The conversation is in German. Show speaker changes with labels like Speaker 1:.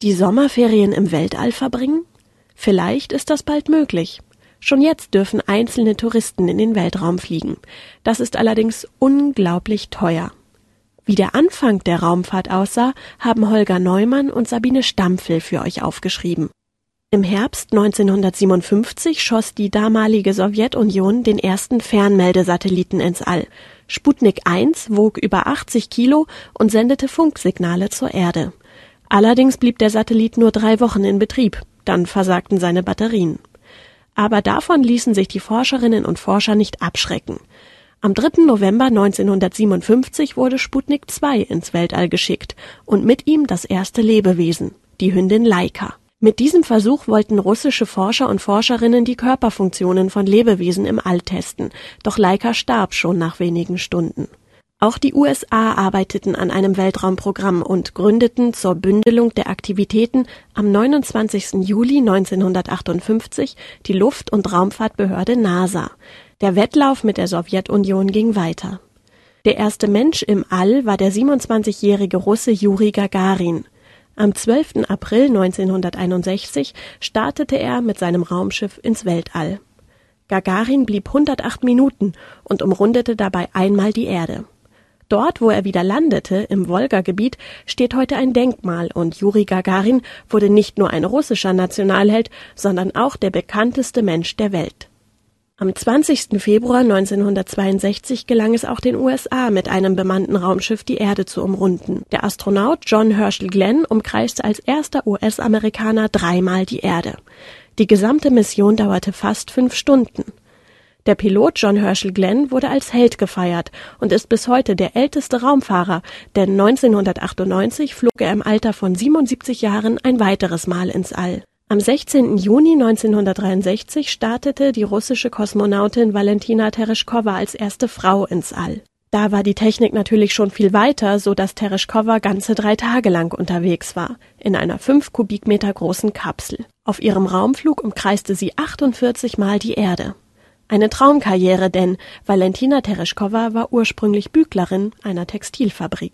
Speaker 1: Die Sommerferien im Weltall verbringen? Vielleicht ist das bald möglich. Schon jetzt dürfen einzelne Touristen in den Weltraum fliegen. Das ist allerdings unglaublich teuer. Wie der Anfang der Raumfahrt aussah, haben Holger Neumann und Sabine Stampfel für euch aufgeschrieben. Im Herbst 1957 schoss die damalige Sowjetunion den ersten Fernmeldesatelliten ins All. Sputnik 1 wog über 80 Kilo und sendete Funksignale zur Erde. Allerdings blieb der Satellit nur drei Wochen in Betrieb, dann versagten seine Batterien. Aber davon ließen sich die Forscherinnen und Forscher nicht abschrecken. Am 3. November 1957 wurde Sputnik 2 ins Weltall geschickt und mit ihm das erste Lebewesen, die Hündin Laika. Mit diesem Versuch wollten russische Forscher und Forscherinnen die Körperfunktionen von Lebewesen im All testen, doch Laika starb schon nach wenigen Stunden. Auch die USA arbeiteten an einem Weltraumprogramm und gründeten zur Bündelung der Aktivitäten am 29. Juli 1958 die Luft- und Raumfahrtbehörde NASA. Der Wettlauf mit der Sowjetunion ging weiter. Der erste Mensch im All war der 27-jährige Russe Juri Gagarin. Am 12. April 1961 startete er mit seinem Raumschiff ins Weltall. Gagarin blieb 108 Minuten und umrundete dabei einmal die Erde. Dort, wo er wieder landete, im Wolga-Gebiet, steht heute ein Denkmal und Juri Gagarin wurde nicht nur ein russischer Nationalheld, sondern auch der bekannteste Mensch der Welt. Am 20. Februar 1962 gelang es auch den USA, mit einem bemannten Raumschiff die Erde zu umrunden. Der Astronaut John Herschel Glenn umkreiste als erster US-Amerikaner dreimal die Erde. Die gesamte Mission dauerte fast fünf Stunden. Der Pilot John Herschel Glenn wurde als Held gefeiert und ist bis heute der älteste Raumfahrer, denn 1998 flog er im Alter von 77 Jahren ein weiteres Mal ins All. Am 16. Juni 1963 startete die russische Kosmonautin Valentina Tereshkova als erste Frau ins All. Da war die Technik natürlich schon viel weiter, so dass Tereshkova ganze drei Tage lang unterwegs war, in einer fünf Kubikmeter großen Kapsel. Auf ihrem Raumflug umkreiste sie 48 Mal die Erde. Eine Traumkarriere, denn Valentina Tereshkova war ursprünglich Büglerin einer Textilfabrik